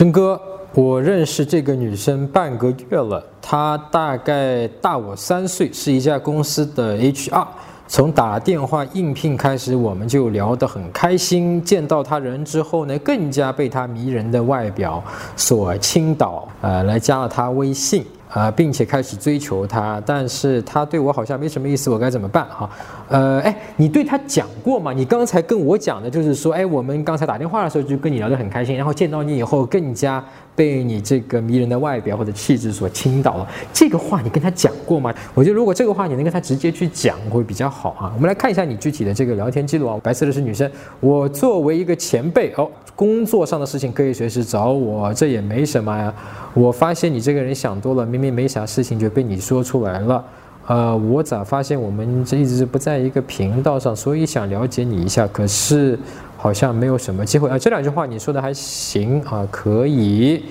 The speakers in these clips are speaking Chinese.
春哥，我认识这个女生半个月了，她大概大我三岁，是一家公司的 HR。从打电话应聘开始，我们就聊得很开心。见到她人之后呢，更加被她迷人的外表所倾倒，呃，来加了她微信。啊，并且开始追求他，但是他对我好像没什么意思，我该怎么办哈？呃，哎，你对他讲过吗？你刚才跟我讲的就是说，哎，我们刚才打电话的时候就跟你聊得很开心，然后见到你以后更加被你这个迷人的外表或者气质所倾倒了。这个话你跟他讲过吗？我觉得如果这个话你能跟他直接去讲会比较好啊。我们来看一下你具体的这个聊天记录啊。白色的是女生，我作为一个前辈哦，工作上的事情可以随时找我，这也没什么呀。我发现你这个人想多了，明明没啥事情就被你说出来了。呃，我咋发现我们这一直不在一个频道上，所以想了解你一下，可是好像没有什么机会啊。这两句话你说的还行啊，可以。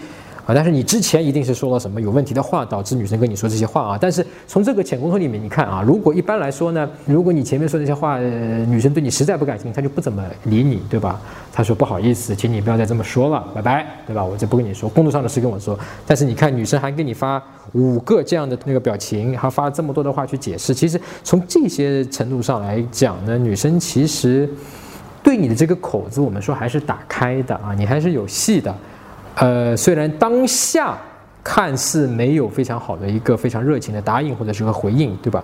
啊！但是你之前一定是说了什么有问题的话，导致女生跟你说这些话啊？但是从这个浅沟通里面，你看啊，如果一般来说呢，如果你前面说那些话，女生对你实在不感兴趣，她就不怎么理你，对吧？她说不好意思，请你不要再这么说了，拜拜，对吧？我就不跟你说，工作上的事跟我说。但是你看，女生还给你发五个这样的那个表情，还发了这么多的话去解释。其实从这些程度上来讲呢，女生其实对你的这个口子，我们说还是打开的啊，你还是有戏的。呃，虽然当下看似没有非常好的一个非常热情的答应或者是个回应，对吧？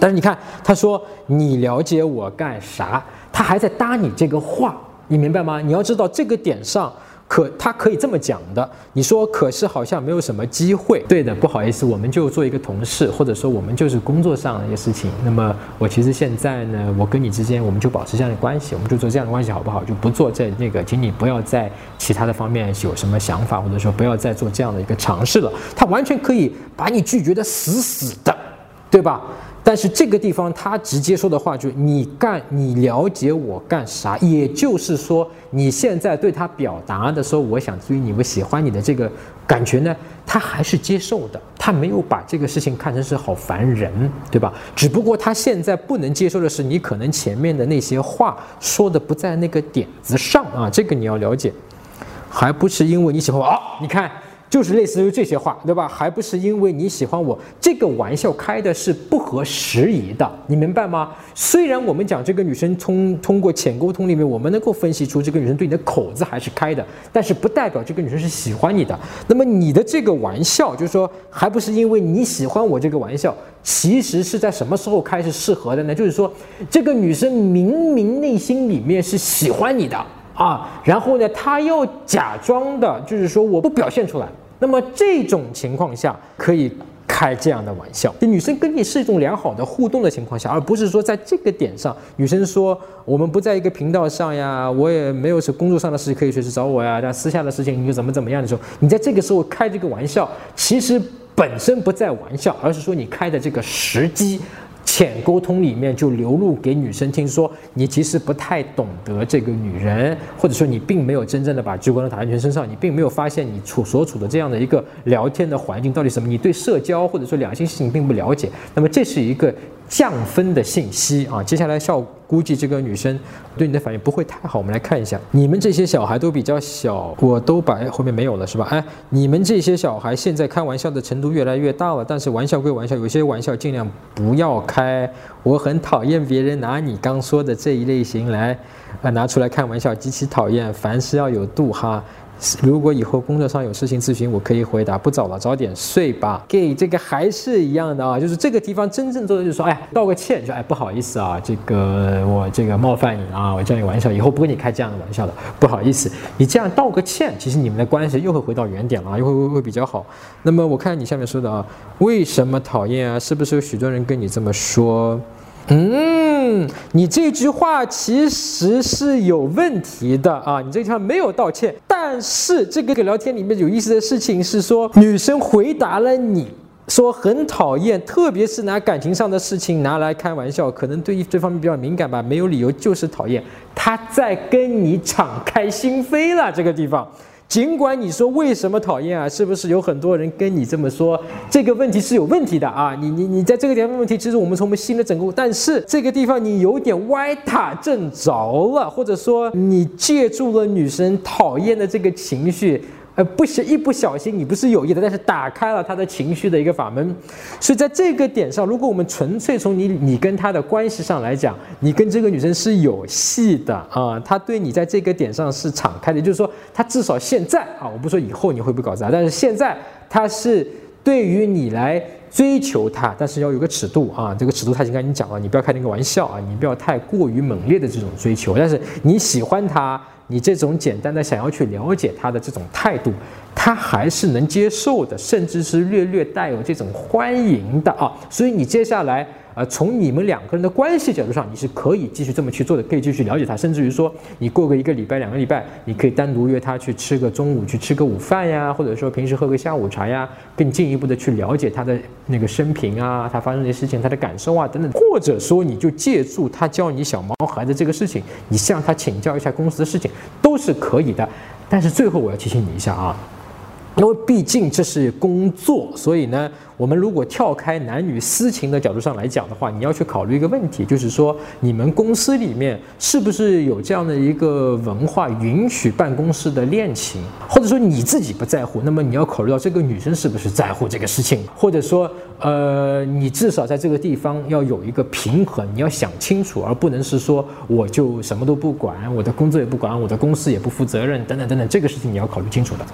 但是你看，他说你了解我干啥？他还在搭你这个话，你明白吗？你要知道这个点上。可他可以这么讲的，你说可是好像没有什么机会。对的，不好意思，我们就做一个同事，或者说我们就是工作上的一些事情。那么我其实现在呢，我跟你之间我们就保持这样的关系，我们就做这样的关系好不好？就不做这那个，请你不要在其他的方面有什么想法，或者说不要再做这样的一个尝试了。他完全可以把你拒绝的死死的，对吧？但是这个地方他直接说的话就是你干你了解我干啥？也就是说你现在对他表达的时候，我想追你，我喜欢你的这个感觉呢，他还是接受的，他没有把这个事情看成是好烦人，对吧？只不过他现在不能接受的是你可能前面的那些话说的不在那个点子上啊，这个你要了解，还不是因为你喜欢我啊？你看。就是类似于这些话，对吧？还不是因为你喜欢我，这个玩笑开的是不合时宜的，你明白吗？虽然我们讲这个女生通通过浅沟通里面，我们能够分析出这个女生对你的口子还是开的，但是不代表这个女生是喜欢你的。那么你的这个玩笑，就是说，还不是因为你喜欢我这个玩笑，其实是在什么时候开始适合的呢？就是说，这个女生明明内心里面是喜欢你的。啊，然后呢，他又假装的，就是说我不表现出来。那么这种情况下可以开这样的玩笑，就女生跟你是一种良好的互动的情况下，而不是说在这个点上，女生说我们不在一个频道上呀，我也没有是工作上的事情可以随时找我呀，但私下的事情你就怎么怎么样的时候，你在这个时候开这个玩笑，其实本身不在玩笑，而是说你开的这个时机。浅沟通里面就流露给女生听，说你其实不太懂得这个女人，或者说你并没有真正的把聚光灯打在女生身上，你并没有发现你处所处的这样的一个聊天的环境到底什么，你对社交或者说两性事情并不了解，那么这是一个。降分的信息啊，接下来效果估计这个女生对你的反应不会太好。我们来看一下，你们这些小孩都比较小，我都把后面没有了是吧？哎，你们这些小孩现在开玩笑的程度越来越大了，但是玩笑归玩笑，有些玩笑尽量不要开。我很讨厌别人拿你刚说的这一类型来，呃，拿出来开玩笑，极其讨厌。凡事要有度哈。如果以后工作上有事情咨询，我可以回答。不早了，早点睡吧。给这个还是一样的啊，就是这个地方真正做的就是说，哎，道个歉，说哎不好意思啊，这个我这个冒犯你啊，我叫你玩笑，以后不跟你开这样的玩笑了，不好意思。你这样道个歉，其实你们的关系又会回到原点了，又会会会比较好。那么我看你下面说的啊，为什么讨厌啊？是不是有许多人跟你这么说？嗯，你这句话其实是有问题的啊！你这句话没有道歉，但是这个聊天里面有意思的事情是说，女生回答了你说很讨厌，特别是拿感情上的事情拿来开玩笑，可能对这方面比较敏感吧，没有理由就是讨厌，她在跟你敞开心扉了这个地方。尽管你说为什么讨厌啊？是不是有很多人跟你这么说？这个问题是有问题的啊！你你你在这个地方问题，其实我们从我们新的整个，但是这个地方你有点歪打正着了，或者说你借助了女生讨厌的这个情绪，呃，不小一不小心，你不是有意的，但是打开了他的情绪的一个法门。所以在这个点上，如果我们纯粹从你你跟他的关系上来讲，你跟这个女生是有戏的啊，她对你在这个点上是敞开的，就是说她至少现在啊，我不说以后你会不会搞砸，但是现在她是对于你来。追求他，但是要有个尺度啊！这个尺度他已经跟你讲了，你不要开那个玩笑啊！你不要太过于猛烈的这种追求。但是你喜欢他，你这种简单的想要去了解他的这种态度，他还是能接受的，甚至是略略带有这种欢迎的啊！所以你接下来。呃，从你们两个人的关系角度上，你是可以继续这么去做的，可以继续了解他，甚至于说，你过个一个礼拜、两个礼拜，你可以单独约他去吃个中午，去吃个午饭呀，或者说平时喝个下午茶呀，更进一步的去了解他的那个生平啊，他发生的事情，他的感受啊等等，或者说你就借助他教你小毛孩的这个事情，你向他请教一下公司的事情，都是可以的。但是最后我要提醒你一下啊。因为毕竟这是工作，所以呢，我们如果跳开男女私情的角度上来讲的话，你要去考虑一个问题，就是说你们公司里面是不是有这样的一个文化，允许办公室的恋情，或者说你自己不在乎，那么你要考虑到这个女生是不是在乎这个事情，或者说，呃，你至少在这个地方要有一个平衡，你要想清楚，而不能是说我就什么都不管，我的工作也不管，我的公司也不负责任，等等等等，这个事情你要考虑清楚的。